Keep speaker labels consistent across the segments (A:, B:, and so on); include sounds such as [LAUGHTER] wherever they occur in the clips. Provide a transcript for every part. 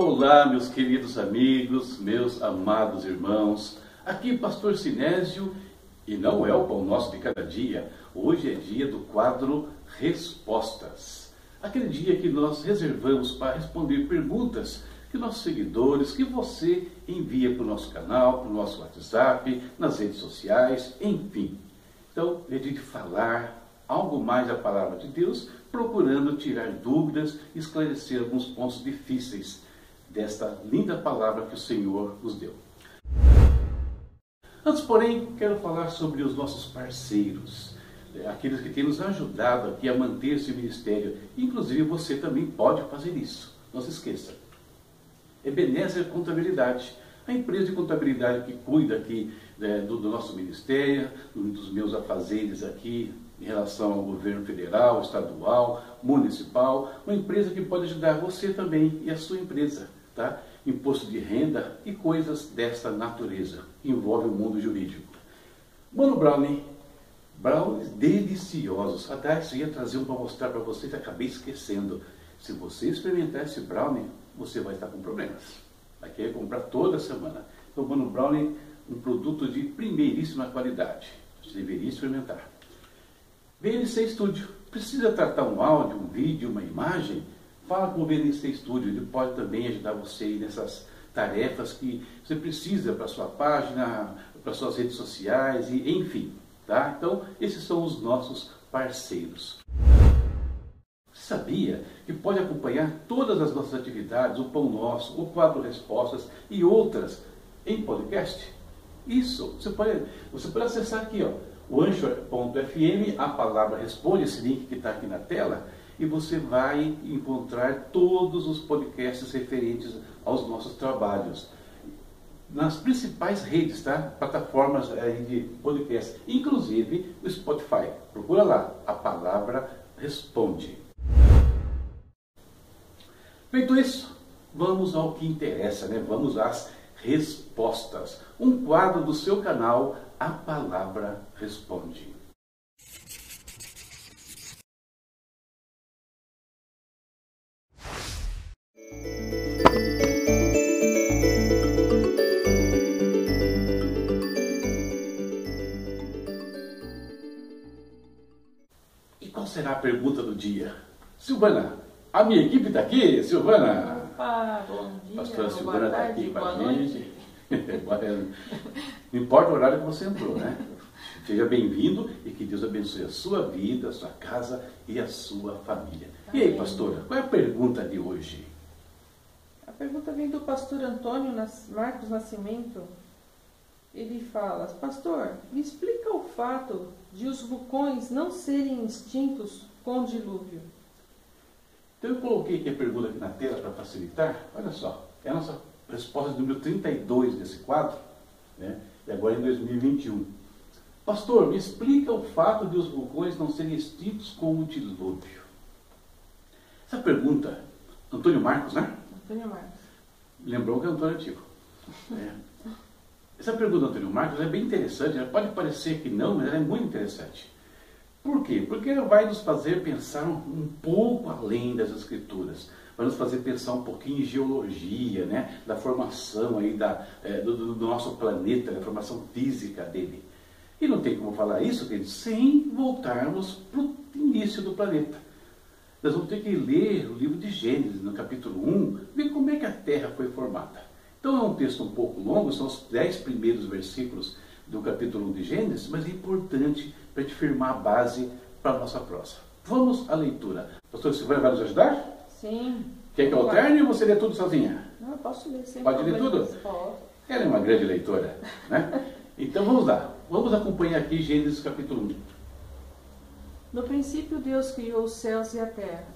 A: Olá, meus queridos amigos, meus amados irmãos. Aqui, Pastor Sinésio, e não é o pão nosso de cada dia. Hoje é dia do quadro Respostas. Aquele dia que nós reservamos para responder perguntas que nossos seguidores, que você envia para o nosso canal, para o nosso WhatsApp, nas redes sociais, enfim. Então, é dia de falar algo mais da palavra de Deus, procurando tirar dúvidas esclarecer alguns pontos difíceis desta linda palavra que o Senhor nos deu. Antes, porém, quero falar sobre os nossos parceiros, aqueles que têm nos ajudado aqui a manter esse ministério. Inclusive, você também pode fazer isso. Não se esqueça. Ebenezer Contabilidade, a empresa de contabilidade que cuida aqui né, do, do, nosso ministério, dos meus afazeres aqui em relação ao governo federal, estadual, municipal, uma empresa que pode ajudar você também e a sua empresa tá? imposto de renda e coisas desta natureza, que envolve o mundo jurídico. Mano Brownie, brownies deliciosos. Aliás, eu ia trazer um para mostrar para vocês, acabei esquecendo. Se você experimentar esse brownie, você vai estar com problemas. Vai querer comprar toda semana. Então, Mano Brownie, um produto de primeiríssima qualidade. Você deveria experimentar. VNC Studio. Precisa tratar um áudio, um vídeo, uma imagem? Fala com o VNC Studio, ele pode também ajudar você nessas tarefas que você precisa para sua página, para suas redes sociais e enfim, tá? Então, esses são os nossos parceiros. Sabia que pode acompanhar todas as nossas atividades, o Pão Nosso, o Quadro Respostas e outras em podcast? Isso, você pode, você pode acessar aqui, ó, o anchor.fm, a palavra responde, esse link que está aqui na tela, e você vai encontrar todos os podcasts referentes aos nossos trabalhos. Nas principais redes, tá? plataformas aí de podcast, inclusive o Spotify. Procura lá, a palavra responde. Feito isso, vamos ao que interessa, né? Vamos às respostas. Um quadro do seu canal, A Palavra Responde. Será a pergunta do dia? Silvana, a minha equipe está aqui, Silvana.
B: Opa, bom dia.
A: Pastora Silvana está aqui com a gente. [LAUGHS] Não importa o horário que você entrou, né? Seja bem-vindo e que Deus abençoe a sua vida, a sua casa e a sua família. Amém. E aí, pastora, qual é a pergunta de hoje?
B: A pergunta vem do pastor Antônio Marcos Nascimento. Ele fala: Pastor, me explica o fato de os vulcões não serem extintos com o dilúvio.
A: Então eu coloquei aqui a pergunta aqui na tela para facilitar. Olha só, é a nossa resposta número 32 desse quadro, né? e agora em 2021. Pastor, me explica o fato de os vulcões não serem extintos com o dilúvio. Essa pergunta, Antônio Marcos, né?
B: Antônio Marcos.
A: Lembrou que é Antônio Antigo. É. [LAUGHS] Essa pergunta do Antônio Marcos é bem interessante, ela pode parecer que não, mas ela é muito interessante. Por quê? Porque ela vai nos fazer pensar um pouco além das escrituras, vai nos fazer pensar um pouquinho em geologia, né? da formação aí da, é, do, do, nosso planeta, da formação física dele. E não tem como falar isso, queridos, sem voltarmos para o início do planeta. Nós vamos ter que ler o livro de Gênesis, no capítulo 1, ver como é que a Terra foi formada. Então é um texto um pouco longo, são os dez primeiros versículos do capítulo 1 de Gênesis, mas é importante para te firmar a base para a nossa prosa. Vamos à leitura. Pastor Silvana vai nos ajudar?
B: Sim.
A: Quer que eu alterne ou você lê tudo sozinha?
B: Não, eu posso ler sem
A: Pode ler tudo?
B: Pode.
A: Ela é uma grande leitora. Né? [LAUGHS] então vamos lá. Vamos acompanhar aqui Gênesis capítulo 1.
B: No princípio Deus criou os céus e a terra.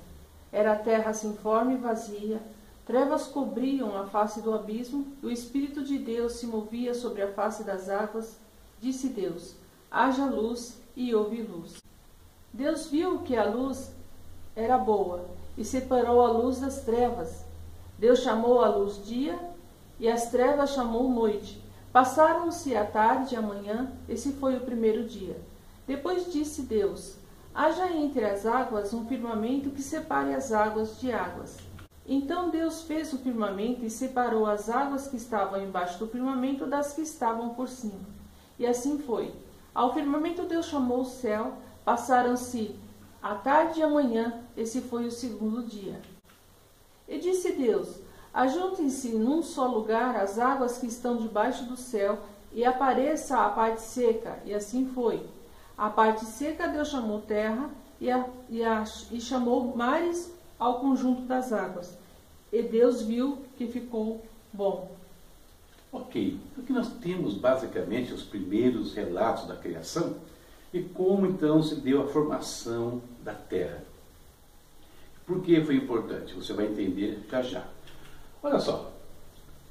B: Era a terra sem forma e vazia, Trevas cobriam a face do abismo, e o Espírito de Deus se movia sobre a face das águas. Disse Deus: Haja luz, e houve luz. Deus viu que a luz era boa, e separou a luz das trevas. Deus chamou a luz dia, e as trevas chamou noite. Passaram-se a tarde e a manhã, esse foi o primeiro dia. Depois disse Deus: Haja entre as águas um firmamento que separe as águas de águas. Então Deus fez o firmamento e separou as águas que estavam embaixo do firmamento das que estavam por cima. E assim foi. Ao firmamento Deus chamou o céu, passaram-se a tarde e a manhã, esse foi o segundo dia. E disse Deus: Ajuntem-se num só lugar as águas que estão debaixo do céu, e apareça a parte seca. E assim foi. A parte seca Deus chamou terra, e, a, e, a, e chamou mares ao conjunto das águas. E Deus viu que ficou bom.
A: Ok, porque nós temos basicamente os primeiros relatos da criação e como então se deu a formação da terra. Por que foi importante? Você vai entender já já. Olha só,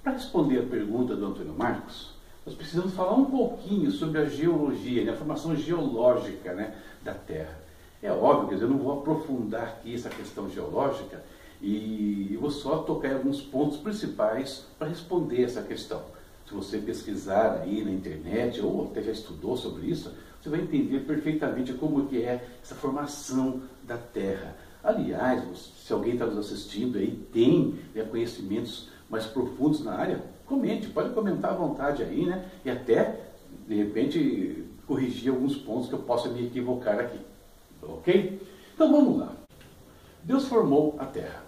A: para responder a pergunta do Antônio Marcos, nós precisamos falar um pouquinho sobre a geologia, né, a formação geológica né, da Terra. É óbvio, quer dizer, eu não vou aprofundar aqui essa questão geológica e vou só tocar em alguns pontos principais para responder essa questão. Se você pesquisar aí na internet ou até já estudou sobre isso, você vai entender perfeitamente como que é essa formação da Terra. Aliás, se alguém está nos assistindo aí tem né, conhecimentos mais profundos na área, comente, pode comentar à vontade aí, né? E até, de repente, corrigir alguns pontos que eu possa me equivocar aqui. Ok? Então vamos lá. Deus formou a terra.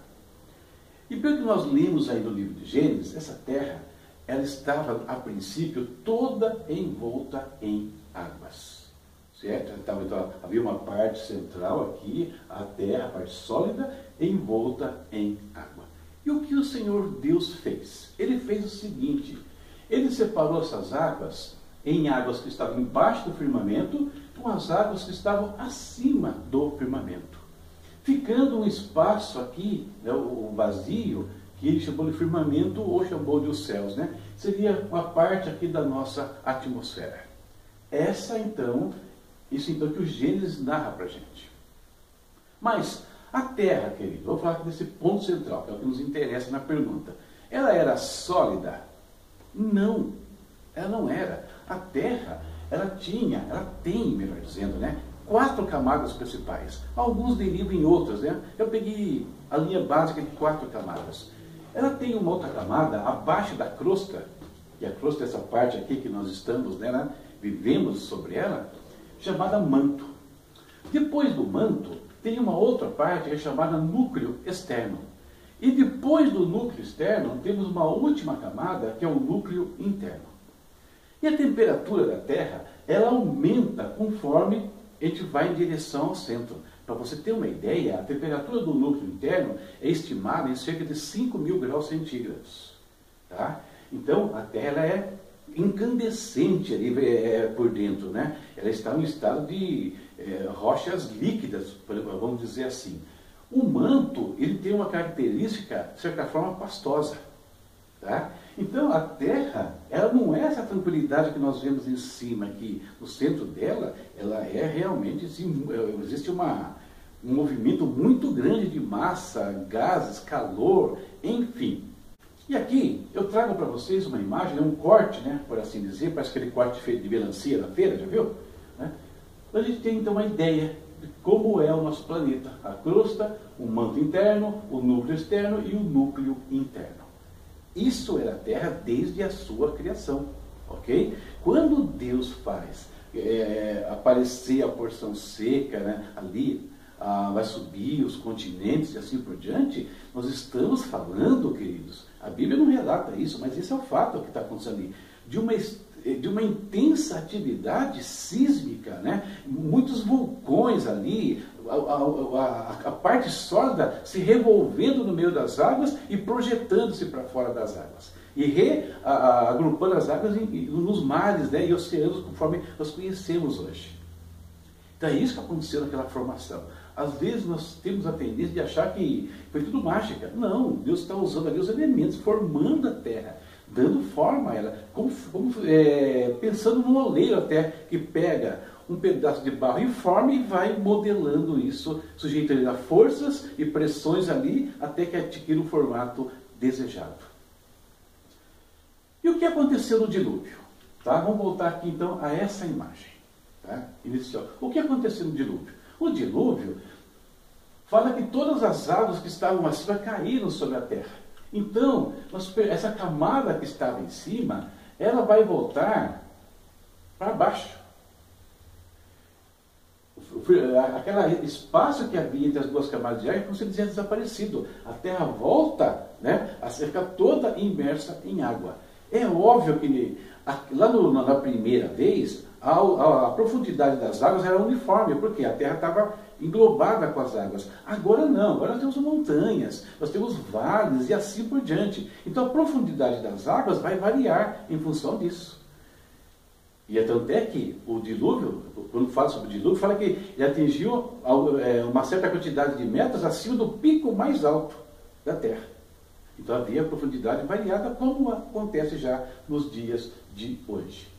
A: E pelo que nós lemos aí no livro de Gênesis, essa terra, ela estava a princípio toda envolta em águas. Certo? Então, então havia uma parte central aqui, a terra, a parte sólida, envolta em água. E o que o Senhor Deus fez? Ele fez o seguinte: ele separou essas águas em águas que estavam embaixo do firmamento com as águas que estavam acima do firmamento. Ficando um espaço aqui, né, o vazio, que ele chamou de firmamento ou chamou de os céus, né? Seria uma parte aqui da nossa atmosfera. Essa então, isso então que o Gênesis narra para gente. Mas a Terra, querido, vou falar desse ponto central, que é o que nos interessa na pergunta. Ela era sólida? Não, ela não era. A Terra, ela tinha, ela tem, melhor dizendo, né, quatro camadas principais. Alguns derivam em outras, né? Eu peguei a linha básica de quatro camadas. Ela tem uma outra camada abaixo da crosta, que a crosta é essa parte aqui que nós estamos, né, vivemos sobre ela, chamada manto. Depois do manto, tem uma outra parte que é chamada núcleo externo. E depois do núcleo externo, temos uma última camada, que é o núcleo interno. E a temperatura da Terra, ela aumenta conforme a gente vai em direção ao centro. Para você ter uma ideia, a temperatura do núcleo interno é estimada em cerca de 5 mil graus centígrados. Tá? Então, a Terra é incandescente ali é, por dentro, né? Ela está em um estado de é, rochas líquidas, vamos dizer assim. O manto, ele tem uma característica, de certa forma, pastosa. Tá? Então, a Terra, ela não é essa tranquilidade que nós vemos em cima aqui. No centro dela, ela é realmente, é, existe uma, um movimento muito grande de massa, gases, calor, enfim. E aqui eu trago para vocês uma imagem, um corte, né, por assim dizer, parece aquele corte de melancia da feira, já viu? Né? A gente tem então uma ideia de como é o nosso planeta. A crosta, o manto interno, o núcleo externo e o núcleo interno. Isso era a Terra desde a sua criação, ok? Quando Deus faz é, aparecer a porção seca né, ali, ah, vai subir os continentes e assim por diante, nós estamos falando, queridos, a Bíblia não relata isso, mas esse é o fato que está acontecendo ali, de uma, de uma intensa atividade sísmica, né? muitos vulcões ali, a, a, a, parte sólida se revolvendo no meio das águas e projetando-se para fora das águas. E reagrupando as águas nos mares né, e oceanos conforme nós conhecemos hoje. Então é isso que aconteceu naquela formação. Às vezes nós temos a tendência de achar que foi tudo mágica. Não, Deus está usando ali os elementos, formando a terra, dando forma a ela, como, como, é, pensando num oleiro até que pega um pedaço de barro em forma e vai modelando isso, sujeitando a forças e pressões ali até que adquira o formato desejado. E o que aconteceu no dilúvio? Tá? Vamos voltar aqui então a essa imagem tá? inicial. O que aconteceu no dilúvio? O dilúvio fala que todas as águas que estavam acima caíram sobre a terra. Então, essa camada que estava em cima, ela vai voltar para baixo. Aquele espaço que havia entre as duas camadas de ar é como se tinha desaparecido. A Terra volta né, a ficar toda imersa em água. É óbvio que lá no, na primeira vez, a, a, a, profundidade das águas era uniforme, porque a Terra estava englobada com as águas. Agora não, agora nós temos montanhas, nós temos vales e assim por diante. Então a profundidade das águas vai variar em função disso. E é tanto é que o dilúvio, quando fala sobre o dilúvio, fala que ele atingiu é, uma certa quantidade de metros acima do pico mais alto da Terra. Então havia profundidade variada, como acontece já nos dias de hoje.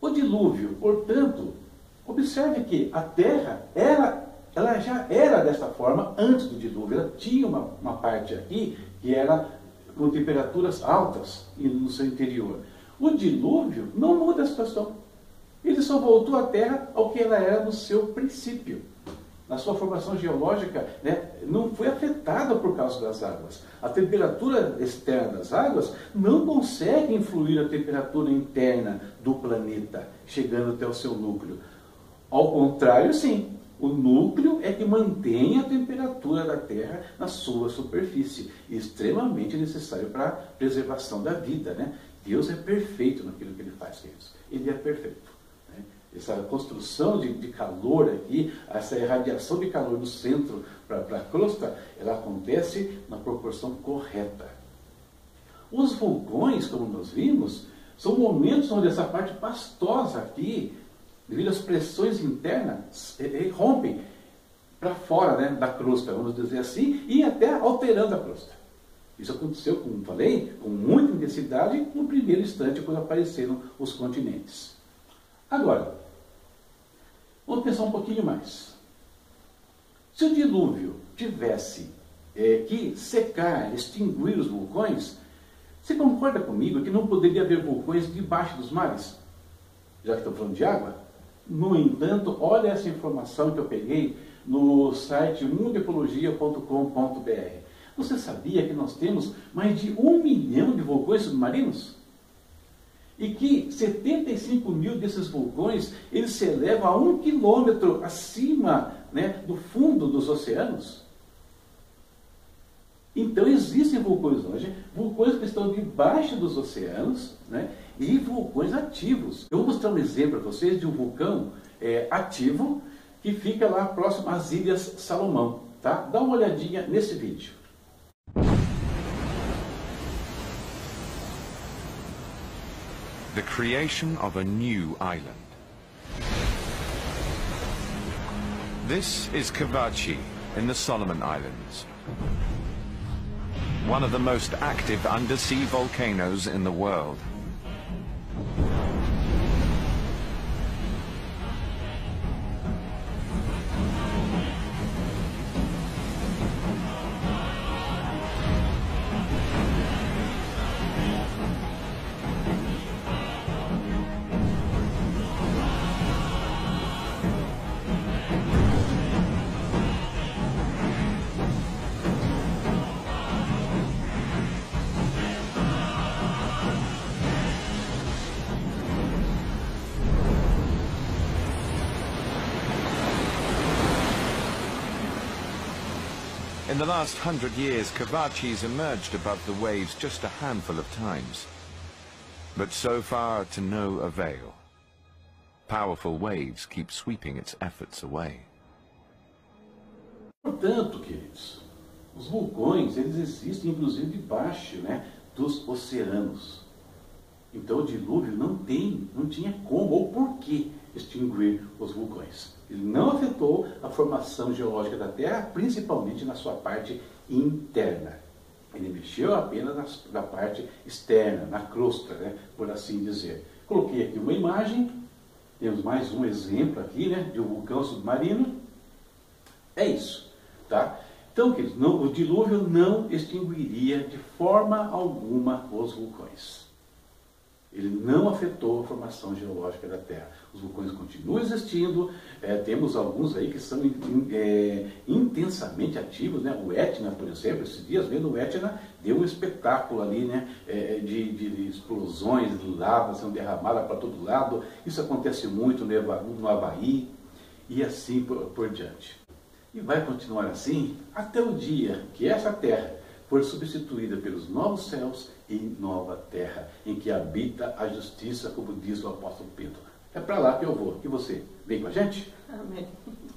A: O dilúvio, portanto, observe que a Terra era, ela já era dessa forma antes do dilúvio. Ela tinha uma, uma parte aqui que era com temperaturas altas no seu interior. O dilúvio não muda a situação. Ele só voltou à Terra ao que ela era no seu princípio. Na sua formação geológica, né, não foi afetada por causa das águas. A temperatura externa das águas não consegue influir a temperatura interna do planeta, chegando até o seu núcleo. Ao contrário, sim, o núcleo é que mantém a temperatura da Terra na sua superfície, extremamente necessário para a preservação da vida. Né? Deus é perfeito naquilo que ele faz, queridos. Ele é perfeito. Essa construção de, de, calor aqui, essa irradiação de calor no centro para a crosta, ela acontece na proporção correta. Os vulcões, como nós vimos, são momentos onde essa parte pastosa aqui, devido às pressões internas, rompem para fora né, da crosta, vamos dizer assim, e até alterando a crosta. Isso aconteceu, como falei, com muita intensidade no primeiro instante quando apareceram os continentes. Agora, vamos pensar um pouquinho mais. Se o dilúvio tivesse é, que secar, extinguir os vulcões, você concorda comigo que não poderia haver vulcões debaixo dos mares? Já que estou falando de água? No entanto, olha essa informação que eu peguei no site mundecologia.com.br. Você sabia que nós temos mais de um milhão de vulcões submarinos? E que 75 mil desses vulcões eles se elevam a um quilômetro acima né, do fundo dos oceanos? Então existem vulcões hoje, vulcões que estão debaixo dos oceanos né, e vulcões ativos. Eu vou mostrar um exemplo para vocês de um vulcão é, ativo que fica lá próximo às Ilhas Salomão. Tá? Dá uma olhadinha nesse vídeo.
C: The creation of a new island. This is Kavachi in the Solomon Islands. One of the most active undersea volcanoes in the world. In the last hundred years, Kavachi's emerged above the waves just a handful of times. But so far to no avail. Powerful waves keep sweeping its efforts away.
A: Portanto, queridos, os vulcões, eles existem inclusive debaixo né, dos oceanos. Então o dilúvio não tem, não tinha como ou porquê extinguir os vulcões. Ele não afetou a formação geológica da Terra, principalmente na sua parte interna. Ele mexeu apenas na, na parte externa, na crosta, né, por assim dizer. Coloquei aqui uma imagem, temos mais um exemplo aqui né, de um vulcão submarino. É isso. Tá? Então, queridos, não, o dilúvio não extinguiria de forma alguma os vulcões. Ele não afetou a formação geológica da Terra. Os vulcões continuam existindo, é, temos alguns aí que são in, é, intensamente ativos, né? o Etna, por exemplo, esses dias vendo o Etna, deu um espetáculo ali né? É, de, de, explosões, de lava sendo derramada para todo lado. Isso acontece muito no Havaí e assim por, por diante. E vai continuar assim até o dia que essa Terra for substituída pelos novos céus e nova terra, em que habita a justiça, como diz o apóstolo Pedro. É para lá que eu vou. E você? Vem com a gente?
B: Amém.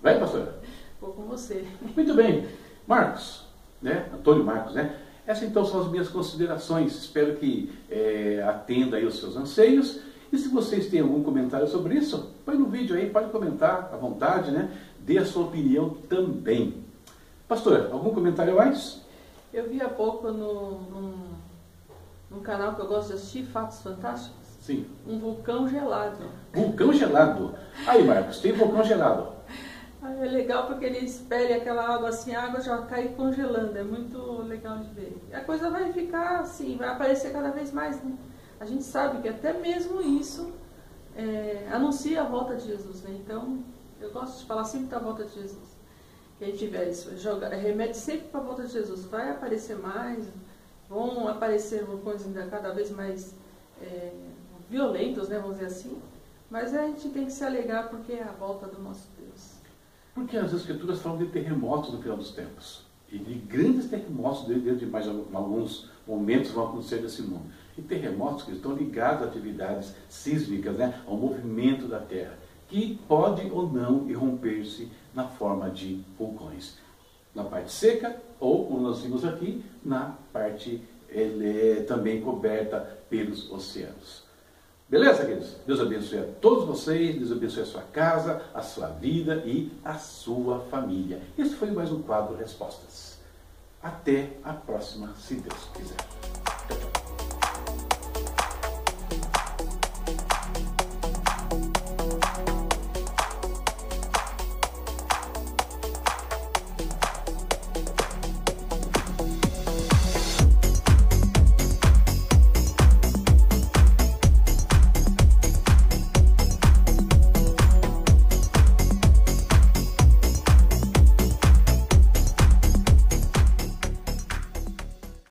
A: Vai, pastora?
B: Vou com você.
A: Muito bem. Marcos, né? Antônio Marcos, né? Essas então são as minhas considerações. Espero que é, atenda aí os seus anseios. E se vocês têm algum comentário sobre isso, põe no vídeo aí, pode comentar à vontade, né? Dê a sua opinião também. Pastor, algum comentário mais?
B: Eu vi há pouco no, num, num canal que eu gosto de assistir, Fatos Fantásticos.
A: Sim.
B: Um vulcão gelado.
A: Vulcão gelado? Aí, Marcos, tem vulcão gelado.
B: É legal porque ele espelha aquela água assim, a água já cai congelando. É muito legal de ver. A coisa vai ficar assim, vai aparecer cada vez mais. Né? A gente sabe que até mesmo isso é, anuncia a volta de Jesus. Né? Então, eu gosto de falar sempre da volta de Jesus quem tiver isso, joga, remete sempre para a volta de Jesus. Vai aparecer mais, vão aparecer vulcões ainda cada vez mais é, violentos, né, vamos dizer assim. Mas a gente tem que se alegar porque é a volta do nosso Deus.
A: Porque as escrituras falam de terremotos no final dos tempos. E de grandes terremotos dentro de mais alguns momentos vão acontecer nesse mundo. E terremotos que estão ligados a atividades sísmicas, né, ao movimento da Terra, que pode ou não irromper-se na forma de vulcões. Na parte seca, ou, como nós vimos aqui, na parte é também coberta pelos oceanos. Beleza, queridos? Deus abençoe a todos vocês, Deus abençoe a sua casa, a sua vida e a sua família. Esse foi mais um quadro Respostas. Até a próxima, se Deus quiser.